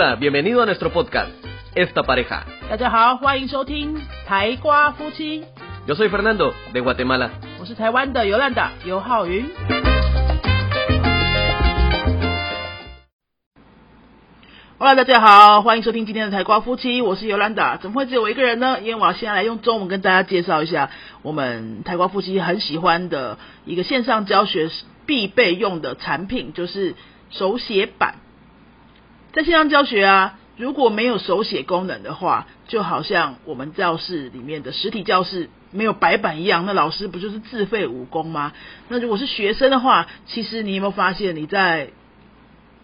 Hola, bienvenido a nuestro podcast, Esta Pareja. 大家好，欢迎收听台瓜夫妻，Yo soy Fernando, de Guatemala. 我是台湾的尤兰达尤浩云。Hello，大家好，欢迎收听今天的台瓜夫妻，我是尤兰达。怎么会只有我一个人呢？因为我要先来用中文跟大家介绍一下我们台瓜夫妻很喜欢的一个线上教学必备用的产品，就是手写板。在线上教学啊，如果没有手写功能的话，就好像我们教室里面的实体教室没有白板一样，那老师不就是自废武功吗？那如果是学生的话，其实你有没有发现你在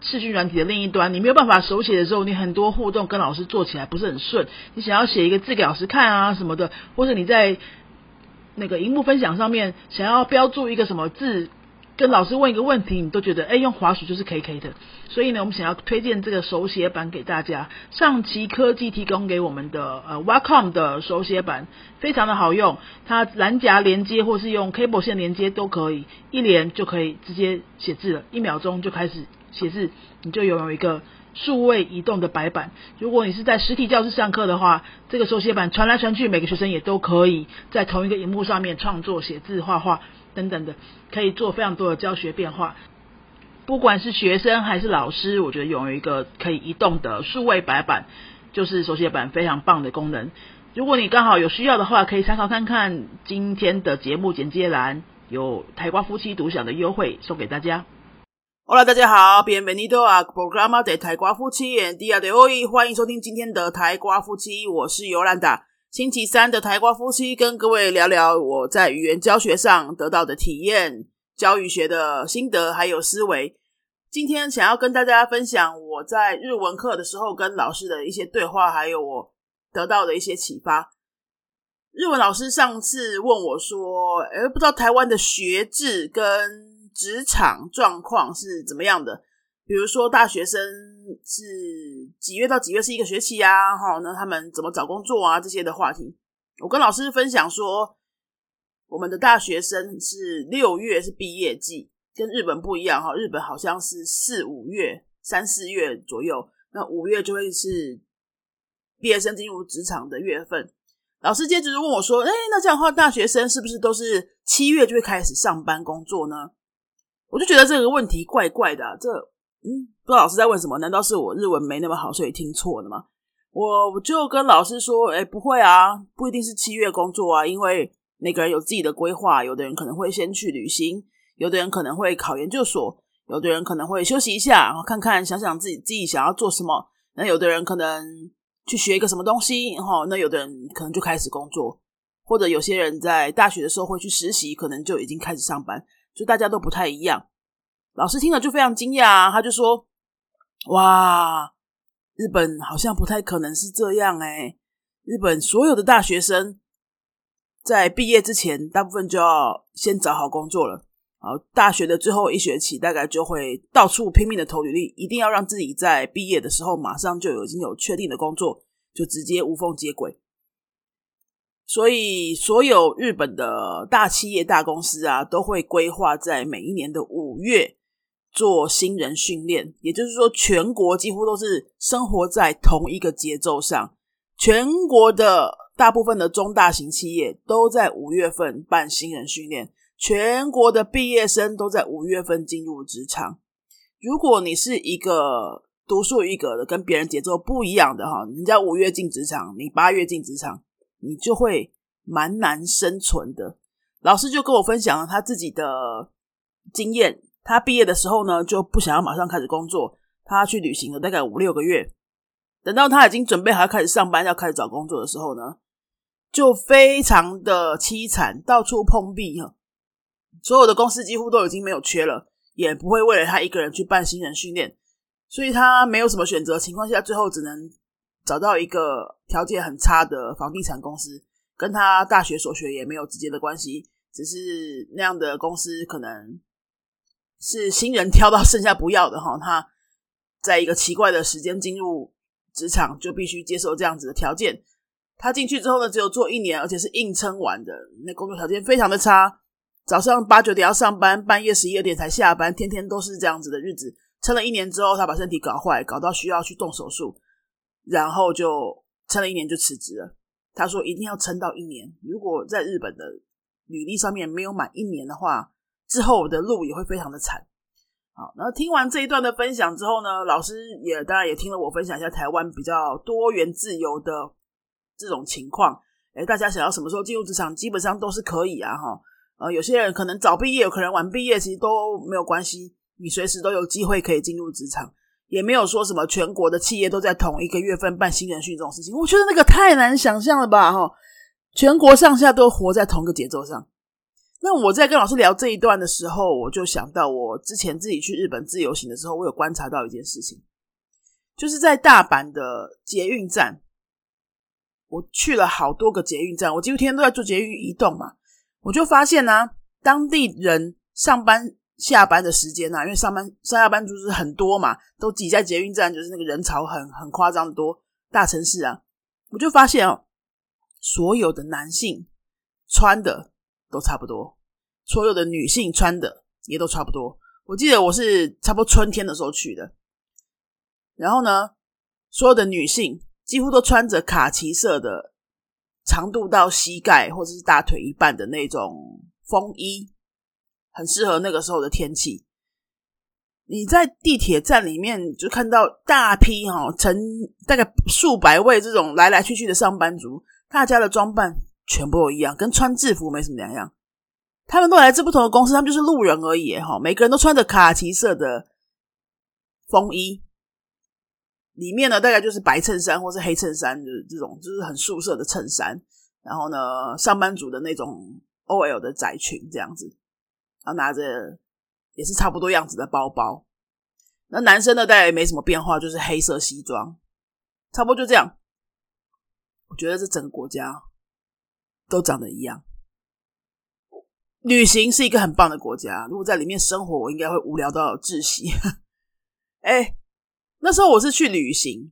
视讯软体的另一端，你没有办法手写的时候，你很多互动跟老师做起来不是很顺。你想要写一个字给老师看啊什么的，或者你在那个荧幕分享上面想要标注一个什么字，跟老师问一个问题，你都觉得哎用滑鼠就是 K K 的。所以呢，我们想要推荐这个手写板给大家。上奇科技提供给我们的呃 Wacom 的手写板非常的好用，它蓝夹连接或是用 cable 线连接都可以，一连就可以直接写字了，一秒钟就开始写字，你就拥有一个数位移动的白板。如果你是在实体教室上课的话，这个手写板传来传去，每个学生也都可以在同一个荧幕上面创作、写字、画画等等的，可以做非常多的教学变化。不管是学生还是老师，我觉得拥有一个可以移动的数位白板，就是手写板非常棒的功能。如果你刚好有需要的话，可以参考看看今天的节目简介栏有台瓜夫妻独享的优惠送给大家。Hola，大家好，Bienvenido a programa de 台瓜夫妻 en día de hoy，欢迎收听今天的台瓜夫妻，我是尤兰达。星期三的台瓜夫妻跟各位聊聊我在语言教学上得到的体验。教育学的心得还有思维，今天想要跟大家分享我在日文课的时候跟老师的一些对话，还有我得到的一些启发。日文老师上次问我说：“诶，不知道台湾的学制跟职场状况是怎么样的？比如说大学生是几月到几月是一个学期啊？哈，那他们怎么找工作啊？这些的话题，我跟老师分享说。”我们的大学生是六月是毕业季，跟日本不一样哈。日本好像是四五月、三四月左右，那五月就会是毕业生进入职场的月份。老师接着问我说：“哎，那这样的话，大学生是不是都是七月就会开始上班工作呢？”我就觉得这个问题怪怪的。这嗯，不知道老师在问什么？难道是我日文没那么好，所以听错了吗？我就跟老师说：“哎，不会啊，不一定是七月工作啊，因为。”每个人有自己的规划，有的人可能会先去旅行，有的人可能会考研究所，有的人可能会休息一下，然后看看想想自己自己想要做什么。那有的人可能去学一个什么东西，然后，那有的人可能就开始工作，或者有些人在大学的时候会去实习，可能就已经开始上班，就大家都不太一样。老师听了就非常惊讶，他就说：“哇，日本好像不太可能是这样诶，日本所有的大学生。”在毕业之前，大部分就要先找好工作了。好，大学的最后一学期，大概就会到处拼命的投履历，一定要让自己在毕业的时候马上就已经有确定的工作，就直接无缝接轨。所以，所有日本的大企业、大公司啊，都会规划在每一年的五月做新人训练。也就是说，全国几乎都是生活在同一个节奏上，全国的。大部分的中大型企业都在五月份办新人训练，全国的毕业生都在五月份进入职场。如果你是一个独树一格的、跟别人节奏不一样的哈，人家五月进职场，你八月进职场，你就会蛮难生存的。老师就跟我分享了他自己的经验，他毕业的时候呢，就不想要马上开始工作，他去旅行了大概五六个月，等到他已经准备好要开始上班、要开始找工作的时候呢。就非常的凄惨，到处碰壁哈，所有的公司几乎都已经没有缺了，也不会为了他一个人去办新人训练，所以他没有什么选择情况下，最后只能找到一个条件很差的房地产公司，跟他大学所学也没有直接的关系，只是那样的公司可能是新人挑到剩下不要的哈，他在一个奇怪的时间进入职场，就必须接受这样子的条件。他进去之后呢，只有做一年，而且是硬撑完的。那工作条件非常的差，早上八九点要上班，半夜十一二点才下班，天天都是这样子的日子，撑了一年之后，他把身体搞坏，搞到需要去动手术，然后就撑了一年就辞职了。他说一定要撑到一年，如果在日本的履历上面没有满一年的话，之后我的路也会非常的惨。好，那听完这一段的分享之后呢，老师也当然也听了我分享一下台湾比较多元自由的这种情况。哎，大家想要什么时候进入职场，基本上都是可以啊，哈。呃，有些人可能早毕业，有可能晚毕业，其实都没有关系，你随时都有机会可以进入职场，也没有说什么全国的企业都在同一个月份办新人训这种事情。我觉得那个太难想象了吧，哈。全国上下都活在同一个节奏上。那我在跟老师聊这一段的时候，我就想到我之前自己去日本自由行的时候，我有观察到一件事情，就是在大阪的捷运站，我去了好多个捷运站，我几乎天天都在做捷运移动嘛，我就发现呢，当地人上班下班的时间呢，因为上班上下班族是很多嘛，都挤在捷运站，就是那个人潮很很夸张的多，大城市啊，我就发现哦，所有的男性穿的。都差不多，所有的女性穿的也都差不多。我记得我是差不多春天的时候去的，然后呢，所有的女性几乎都穿着卡其色的长度到膝盖或者是大腿一半的那种风衣，很适合那个时候的天气。你在地铁站里面就看到大批哈，成大概数百位这种来来去去的上班族，大家的装扮。全部都一样，跟穿制服没什么两样。他们都来自不同的公司，他们就是路人而已哈。每个人都穿着卡其色的风衣，里面呢大概就是白衬衫或是黑衬衫，就是这种就是很素色的衬衫。然后呢，上班族的那种 OL 的窄裙这样子，然后拿着也是差不多样子的包包。那男生呢，大概也没什么变化，就是黑色西装，差不多就这样。我觉得这整个国家。都长得一样。旅行是一个很棒的国家，如果在里面生活，我应该会无聊到窒息。哎，那时候我是去旅行，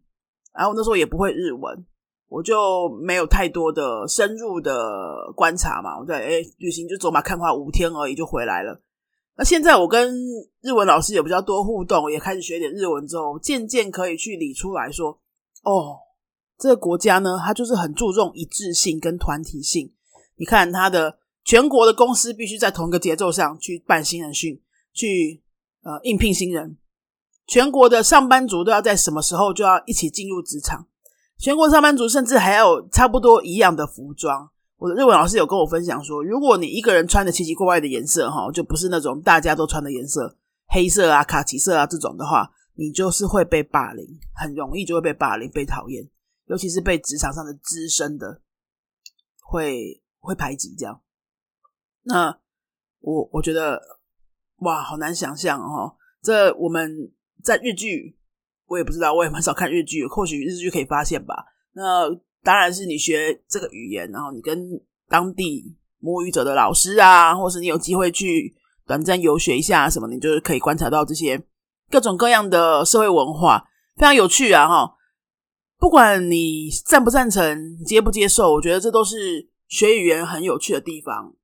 然后那时候也不会日文，我就没有太多的深入的观察嘛。我在哎，旅行就走马看花五天而已就回来了。那现在我跟日文老师也比较多互动，也开始学点日文之后，渐渐可以去理出来说，哦。这个国家呢，它就是很注重一致性跟团体性。你看，它的全国的公司必须在同一个节奏上去办新人训，去呃应聘新人。全国的上班族都要在什么时候就要一起进入职场？全国上班族甚至还有差不多一样的服装。我的日文老师有跟我分享说，如果你一个人穿的奇奇怪怪的颜色，哈，就不是那种大家都穿的颜色，黑色啊、卡其色啊这种的话，你就是会被霸凌，很容易就会被霸凌、被讨厌。尤其是被职场上的资深的会会排挤，这样。那我我觉得哇，好难想象哦。这我们在日剧，我也不知道，我也很少看日剧，或许日剧可以发现吧。那当然是你学这个语言，然后你跟当地母语者的老师啊，或是你有机会去短暂游学一下什么，你就是可以观察到这些各种各样的社会文化，非常有趣啊！哈。不管你赞不赞成、接不接受，我觉得这都是学语言很有趣的地方。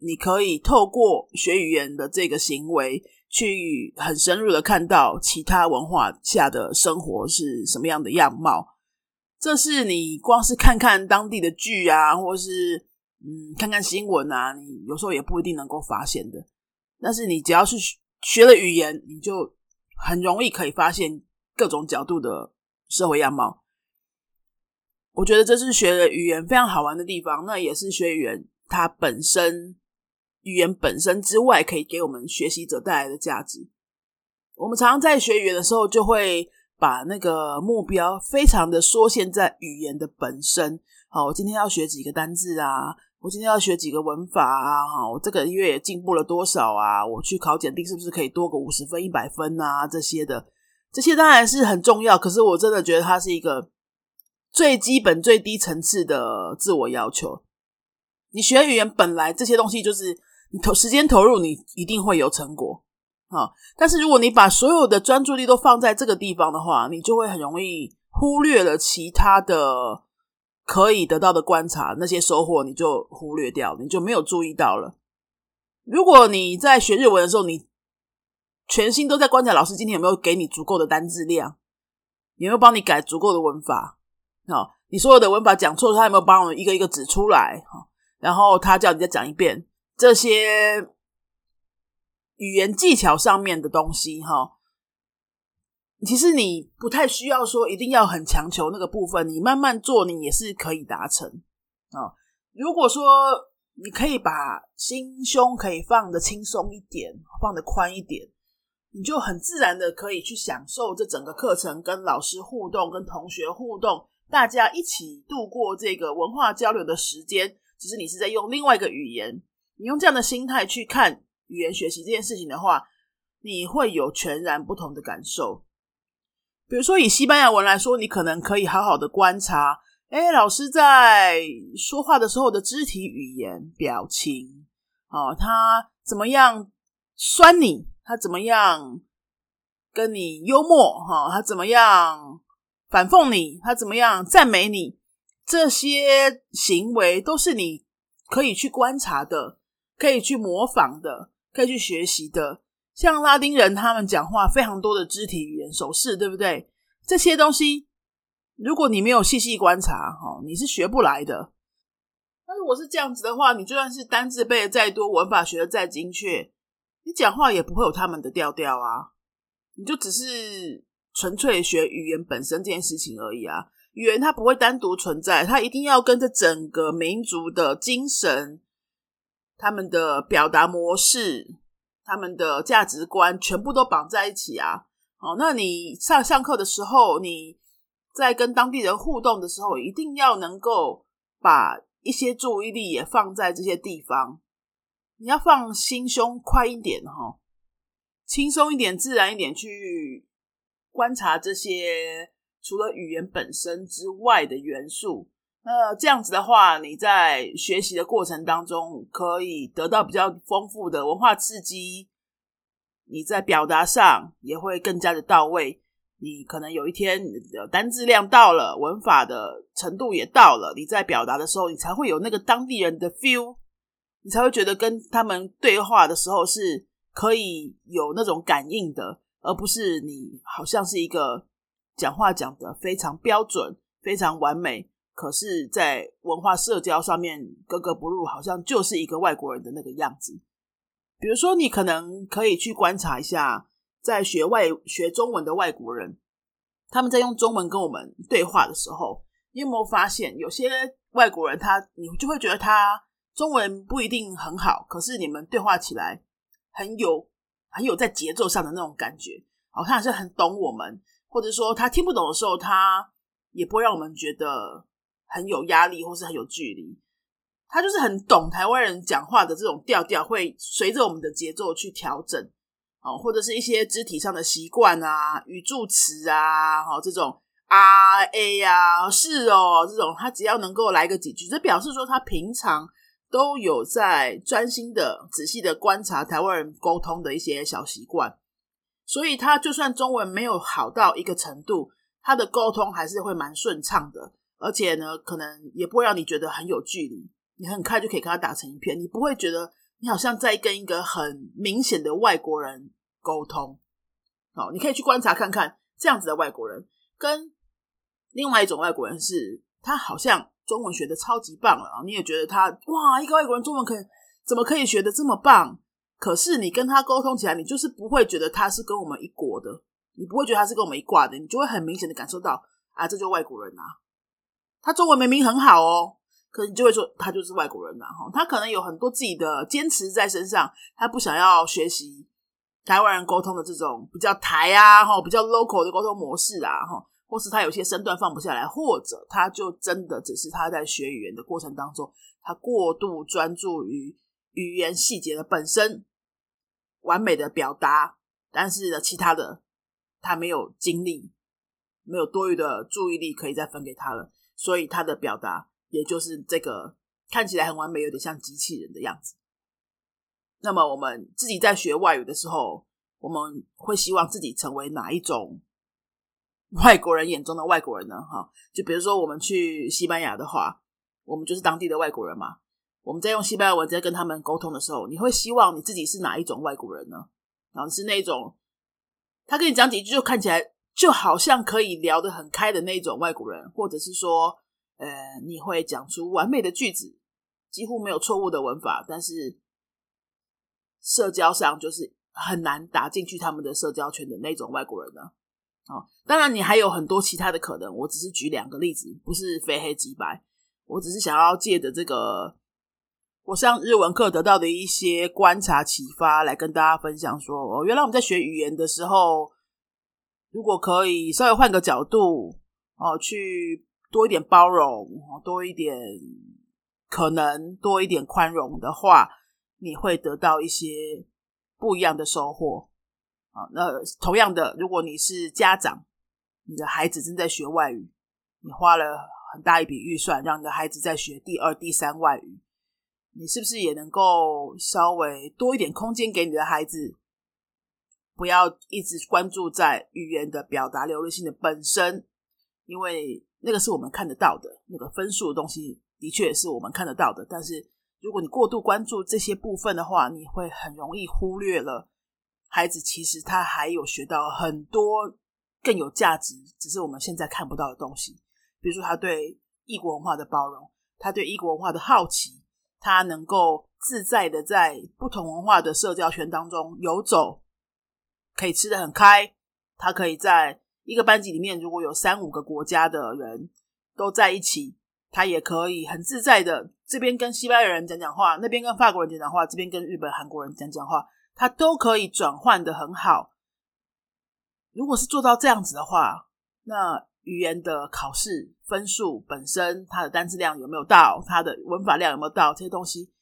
你可以透过学语言的这个行为，去很深入的看到其他文化下的生活是什么样的样貌。这是你光是看看当地的剧啊，或是嗯看看新闻啊，你有时候也不一定能够发现的。但是你只要是学了语言，你就很容易可以发现各种角度的社会样貌。我觉得这是学语言非常好玩的地方，那也是学语言它本身语言本身之外，可以给我们学习者带来的价值。我们常常在学语言的时候，就会把那个目标非常的缩限在语言的本身。好，我今天要学几个单字啊？我今天要学几个文法啊？哈，我这个月也进步了多少啊？我去考检定是不是可以多个五十分、一百分啊？这些的，这些当然是很重要。可是我真的觉得它是一个。最基本、最低层次的自我要求，你学语言本来这些东西就是你投时间投入，你一定会有成果啊。但是如果你把所有的专注力都放在这个地方的话，你就会很容易忽略了其他的可以得到的观察，那些收获你就忽略掉，你就没有注意到了。如果你在学日文的时候，你全心都在观察老师今天有没有给你足够的单字量，有没有帮你改足够的文法。哦，你所有的文法讲错，他有没有帮我一个一个指出来？哈，然后他叫你再讲一遍这些语言技巧上面的东西。哈，其实你不太需要说一定要很强求那个部分，你慢慢做，你也是可以达成。啊，如果说你可以把心胸可以放的轻松一点，放的宽一点，你就很自然的可以去享受这整个课程，跟老师互动，跟同学互动。大家一起度过这个文化交流的时间，只是你是在用另外一个语言，你用这样的心态去看语言学习这件事情的话，你会有全然不同的感受。比如说以西班牙文来说，你可能可以好好的观察，哎，老师在说话的时候的肢体语言、表情，哦，他怎么样酸你？他怎么样跟你幽默？哈，他怎么样？反讽你，他怎么样？赞美你，这些行为都是你可以去观察的，可以去模仿的，可以去学习的。像拉丁人，他们讲话非常多的肢体语言、手势，对不对？这些东西，如果你没有细细观察，哈，你是学不来的。那如果是这样子的话，你就算是单字背的再多，文法学的再精确，你讲话也不会有他们的调调啊。你就只是。纯粹学语言本身这件事情而已啊，语言它不会单独存在，它一定要跟着整个民族的精神、他们的表达模式、他们的价值观全部都绑在一起啊。哦，那你上上课的时候，你在跟当地人互动的时候，一定要能够把一些注意力也放在这些地方，你要放心胸宽一点哈，轻松一点，自然一点去。观察这些除了语言本身之外的元素，那这样子的话，你在学习的过程当中可以得到比较丰富的文化刺激，你在表达上也会更加的到位。你可能有一天单字量到了，文法的程度也到了，你在表达的时候，你才会有那个当地人的 feel，你才会觉得跟他们对话的时候是可以有那种感应的。而不是你好像是一个讲话讲的非常标准、非常完美，可是，在文化社交上面格格不入，好像就是一个外国人的那个样子。比如说，你可能可以去观察一下，在学外学中文的外国人，他们在用中文跟我们对话的时候，你有没有发现，有些外国人他你就会觉得他中文不一定很好，可是你们对话起来很有。很有在节奏上的那种感觉，哦，他还是很懂我们，或者说他听不懂的时候，他也不会让我们觉得很有压力或是很有距离。他就是很懂台湾人讲话的这种调调，会随着我们的节奏去调整，哦，或者是一些肢体上的习惯啊、语助词啊，哈，这种啊、a 呀、是哦，这种他只要能够来个几句，这表示说他平常。都有在专心的、仔细的观察台湾人沟通的一些小习惯，所以他就算中文没有好到一个程度，他的沟通还是会蛮顺畅的，而且呢，可能也不会让你觉得很有距离，你很快就可以跟他打成一片，你不会觉得你好像在跟一个很明显的外国人沟通。好，你可以去观察看看，这样子的外国人跟另外一种外国人是，他好像。中文学的超级棒了啊！你也觉得他哇，一个外国人中文可以怎么可以学的这么棒？可是你跟他沟通起来，你就是不会觉得他是跟我们一国的，你不会觉得他是跟我们一挂的，你就会很明显的感受到啊，这就外国人啊！他中文明明很好哦，可是你就会说他就是外国人呐！哈，他可能有很多自己的坚持在身上，他不想要学习台湾人沟通的这种比较台啊，哈，比较 local 的沟通模式啊，哈。或是他有些身段放不下来，或者他就真的只是他在学语言的过程当中，他过度专注于语言细节的本身完美的表达，但是呢，其他的他没有精力，没有多余的注意力可以再分给他了，所以他的表达也就是这个看起来很完美，有点像机器人的样子。那么我们自己在学外语的时候，我们会希望自己成为哪一种？外国人眼中的外国人呢？哈，就比如说我们去西班牙的话，我们就是当地的外国人嘛。我们在用西班牙文在跟他们沟通的时候，你会希望你自己是哪一种外国人呢？然后是那种他跟你讲几句，就看起来就好像可以聊得很开的那种外国人，或者是说，呃，你会讲出完美的句子，几乎没有错误的文法，但是社交上就是很难打进去他们的社交圈的那种外国人呢。哦，当然你还有很多其他的可能，我只是举两个例子，不是非黑即白，我只是想要借着这个。我上日文课得到的一些观察启发，来跟大家分享说：哦，原来我们在学语言的时候，如果可以稍微换个角度，哦，去多一点包容，多一点可能，多一点宽容的话，你会得到一些不一样的收获。啊，那同样的，如果你是家长，你的孩子正在学外语，你花了很大一笔预算，让你的孩子在学第二、第三外语。你是不是也能够稍微多一点空间给你的孩子？不要一直关注在语言的表达流利性的本身，因为那个是我们看得到的，那个分数的东西的确是我们看得到的。但是如果你过度关注这些部分的话，你会很容易忽略了孩子其实他还有学到很多更有价值，只是我们现在看不到的东西。比如说他对异国文化的包容，他对异国文化的好奇。他能够自在的在不同文化的社交圈当中游走，可以吃的很开。他可以在一个班级里面，如果有三五个国家的人都在一起，他也可以很自在的这边跟西班牙人讲讲话，那边跟法国人讲讲话，这边跟日本、韩国人讲讲话，他都可以转换的很好。如果是做到这样子的话，那。语言的考试分数本身，它的单词量有没有到，它的文法量有没有到，这些东西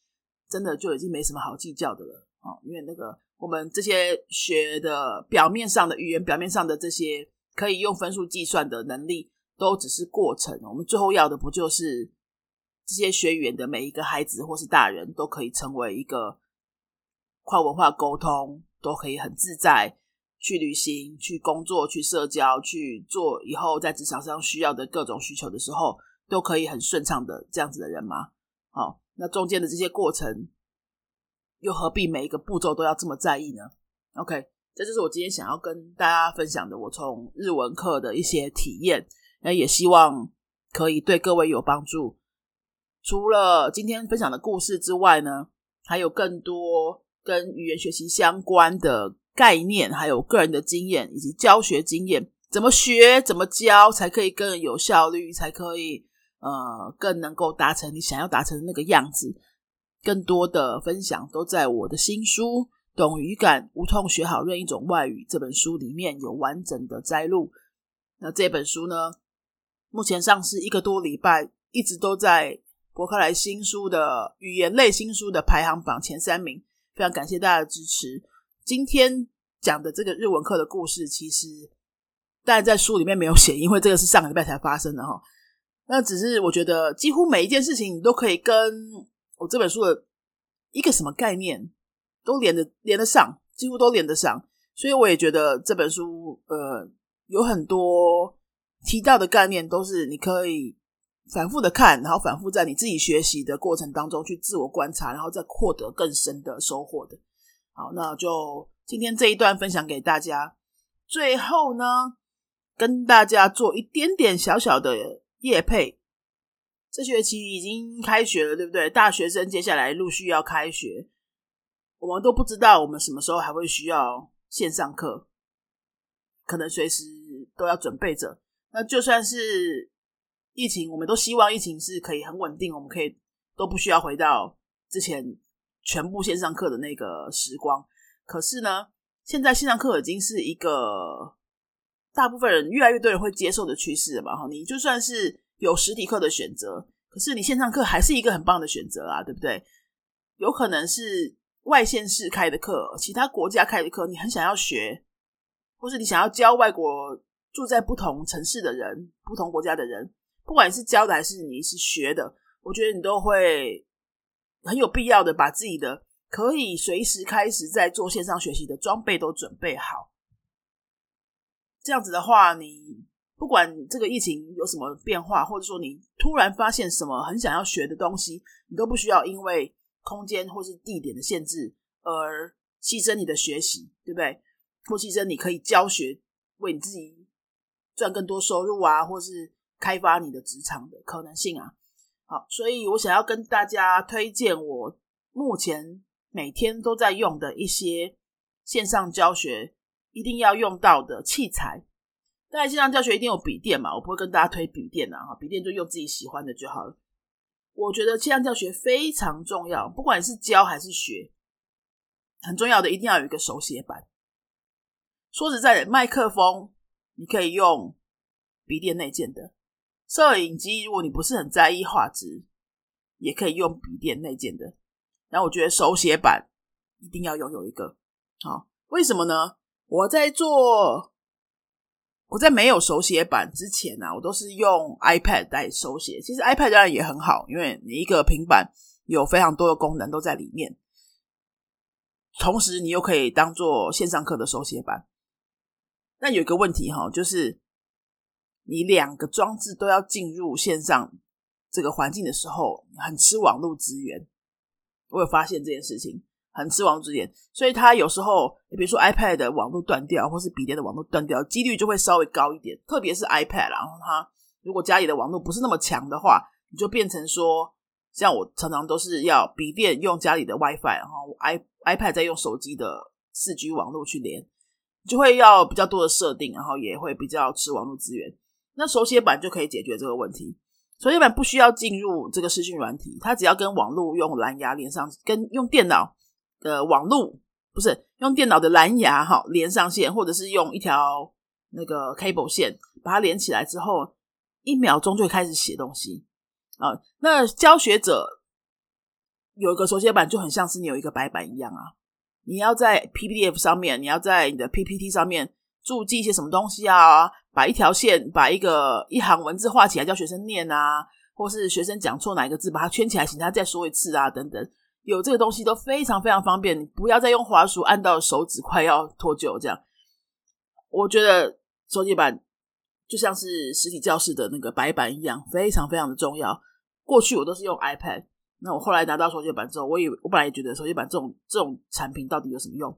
真的就已经没什么好计较的了啊！因为那个我们这些学的表面上的语言，表面上的这些可以用分数计算的能力，都只是过程。我们最后要的不就是这些学语言的每一个孩子或是大人都可以成为一个跨文化沟通，都可以很自在。去旅行、去工作、去社交、去做以后在职场上需要的各种需求的时候，都可以很顺畅的这样子的人吗？好，那中间的这些过程，又何必每一个步骤都要这么在意呢？OK，这就是我今天想要跟大家分享的，我从日文课的一些体验，那也希望可以对各位有帮助。除了今天分享的故事之外呢，还有更多跟语言学习相关的。概念，还有个人的经验以及教学经验，怎么学、怎么教，才可以更有效率，才可以呃更能够达成你想要达成的那个样子。更多的分享都在我的新书《懂语感，无痛学好任一种外语》这本书里面有完整的摘录。那这本书呢，目前上市一个多礼拜，一直都在博客来新书的语言类新书的排行榜前三名。非常感谢大家的支持。今天讲的这个日文课的故事，其实当然在书里面没有写，因为这个是上个礼拜才发生的哈。那只是我觉得，几乎每一件事情你都可以跟我这本书的一个什么概念都连得连得上，几乎都连得上。所以我也觉得这本书呃有很多提到的概念，都是你可以反复的看，然后反复在你自己学习的过程当中去自我观察，然后再获得更深的收获的。好，那就今天这一段分享给大家。最后呢，跟大家做一点点小小的夜配。这学期已经开学了，对不对？大学生接下来陆续要开学，我们都不知道我们什么时候还会需要线上课，可能随时都要准备着。那就算是疫情，我们都希望疫情是可以很稳定，我们可以都不需要回到之前。全部线上课的那个时光，可是呢，现在线上课已经是一个大部分人越来越多人会接受的趋势了嘛？哈，你就算是有实体课的选择，可是你线上课还是一个很棒的选择啊，对不对？有可能是外县市开的课，其他国家开的课，你很想要学，或是你想要教外国住在不同城市的人、不同国家的人，不管是教的还是你是学的，我觉得你都会。很有必要的，把自己的可以随时开始在做线上学习的装备都准备好。这样子的话，你不管这个疫情有什么变化，或者说你突然发现什么很想要学的东西，你都不需要因为空间或是地点的限制而牺牲你的学习，对不对？或牺牲你可以教学，为你自己赚更多收入啊，或是开发你的职场的可能性啊。好，所以我想要跟大家推荐我目前每天都在用的一些线上教学一定要用到的器材。当然，线上教学一定有笔电嘛，我不会跟大家推笔电啊，哈，笔电就用自己喜欢的就好了。我觉得线上教学非常重要，不管是教还是学，很重要的一定要有一个手写板。说实在的，麦克风你可以用笔电内建的，摄影机如果你不是很在意画质，也可以用笔电内建的。然后我觉得手写板一定要拥有一个。好，为什么呢？我在做。我在没有手写板之前呢，我都是用 iPad 来手写。其实 iPad 当然也很好，因为你一个平板有非常多的功能都在里面，同时你又可以当做线上课的手写板。那有一个问题哈，就是你两个装置都要进入线上这个环境的时候，很吃网络资源。我有发现这件事情。很吃网络资源，所以它有时候，你比如说 iPad 的网络断掉，或是笔电的网络断掉，几率就会稍微高一点。特别是 iPad，然后它如果家里的网络不是那么强的话，你就变成说，像我常常都是要笔电用家里的 WiFi，然后 i iPad 再用手机的四 G 网络去连，就会要比较多的设定，然后也会比较吃网络资源。那手写板就可以解决这个问题。手写板不需要进入这个视讯软体，它只要跟网络用蓝牙连上，跟用电脑。的网络不是用电脑的蓝牙哈连上线，或者是用一条那个 cable 线把它连起来之后，一秒钟就开始写东西啊。那教学者有一个手写板，就很像是你有一个白板一样啊。你要在 PDF 上面，你要在你的 PPT 上面注记一些什么东西啊？把一条线，把一个一行文字画起来，叫学生念啊，或是学生讲错哪一个字，把它圈起来，请他再说一次啊，等等。有这个东西都非常非常方便，你不要再用滑鼠按到手指快要脱臼这样。我觉得手写板就像是实体教室的那个白板一样，非常非常的重要。过去我都是用 iPad，那我后来拿到手写板之后，我以我本来也觉得手写板这种这种产品到底有什么用？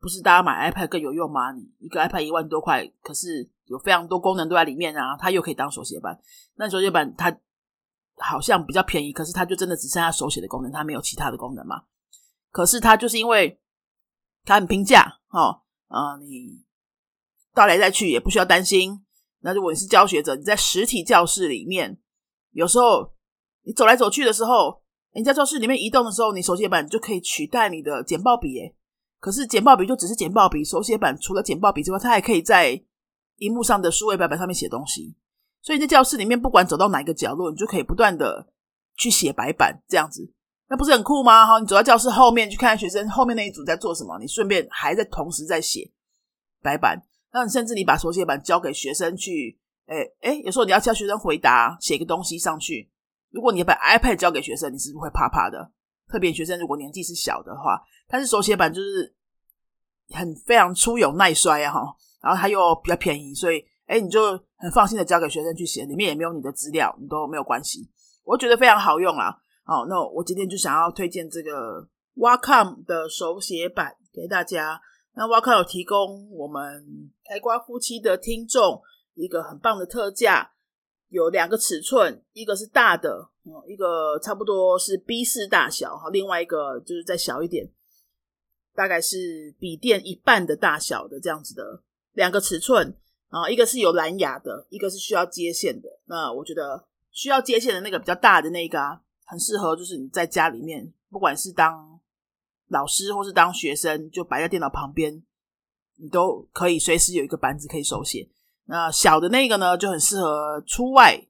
不是大家买 iPad 更有用吗？你一个 iPad 一万多块，可是有非常多功能都在里面啊，它又可以当手写板。那手写板它。好像比较便宜，可是它就真的只剩下手写的功能，它没有其他的功能嘛？可是它就是因为它很平价，哈啊，你到来再去也不需要担心。那如果你是教学者，你在实体教室里面，有时候你走来走去的时候，你在教室里面移动的时候，你手写板就可以取代你的简报笔。诶可是简报笔就只是简报笔，手写板除了简报笔之外，它还可以在荧幕上的数位白板上面写东西。所以在教室里面，不管走到哪一个角落，你就可以不断的去写白板，这样子，那不是很酷吗？好，你走到教室后面去看学生后面那一组在做什么，你顺便还在同时在写白板。那你甚至你把手写板交给学生去，哎哎，有时候你要教学生回答，写个东西上去。如果你把 iPad 交给学生，你是不是会怕怕的？特别学生如果年纪是小的话，但是手写板就是很非常粗有耐摔啊，哈，然后它又比较便宜，所以。哎，你就很放心的交给学生去写，里面也没有你的资料，你都没有关系。我觉得非常好用啊。好，那我今天就想要推荐这个 Wacom 的手写板给大家。那 Wacom 有提供我们台瓜夫妻的听众一个很棒的特价，有两个尺寸，一个是大的，一个差不多是 B 四大小，哈，另外一个就是再小一点，大概是笔电一半的大小的这样子的两个尺寸。啊，一个是有蓝牙的，一个是需要接线的。那我觉得需要接线的那个比较大的那个啊，很适合，就是你在家里面，不管是当老师或是当学生，就摆在电脑旁边，你都可以随时有一个板子可以手写。那小的那个呢，就很适合出外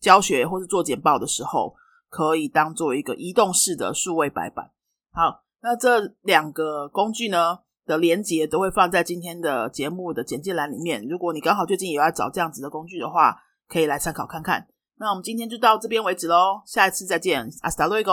教学或是做简报的时候，可以当做一个移动式的数位白板。好，那这两个工具呢？的连接都会放在今天的节目的简介栏里面。如果你刚好最近也要找这样子的工具的话，可以来参考看看。那我们今天就到这边为止喽，下一次再见，阿斯达瑞哥。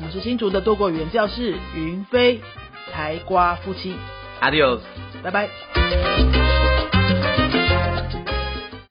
我们是新竹的多国语言教室云飞台瓜夫妻，，Adios，拜拜。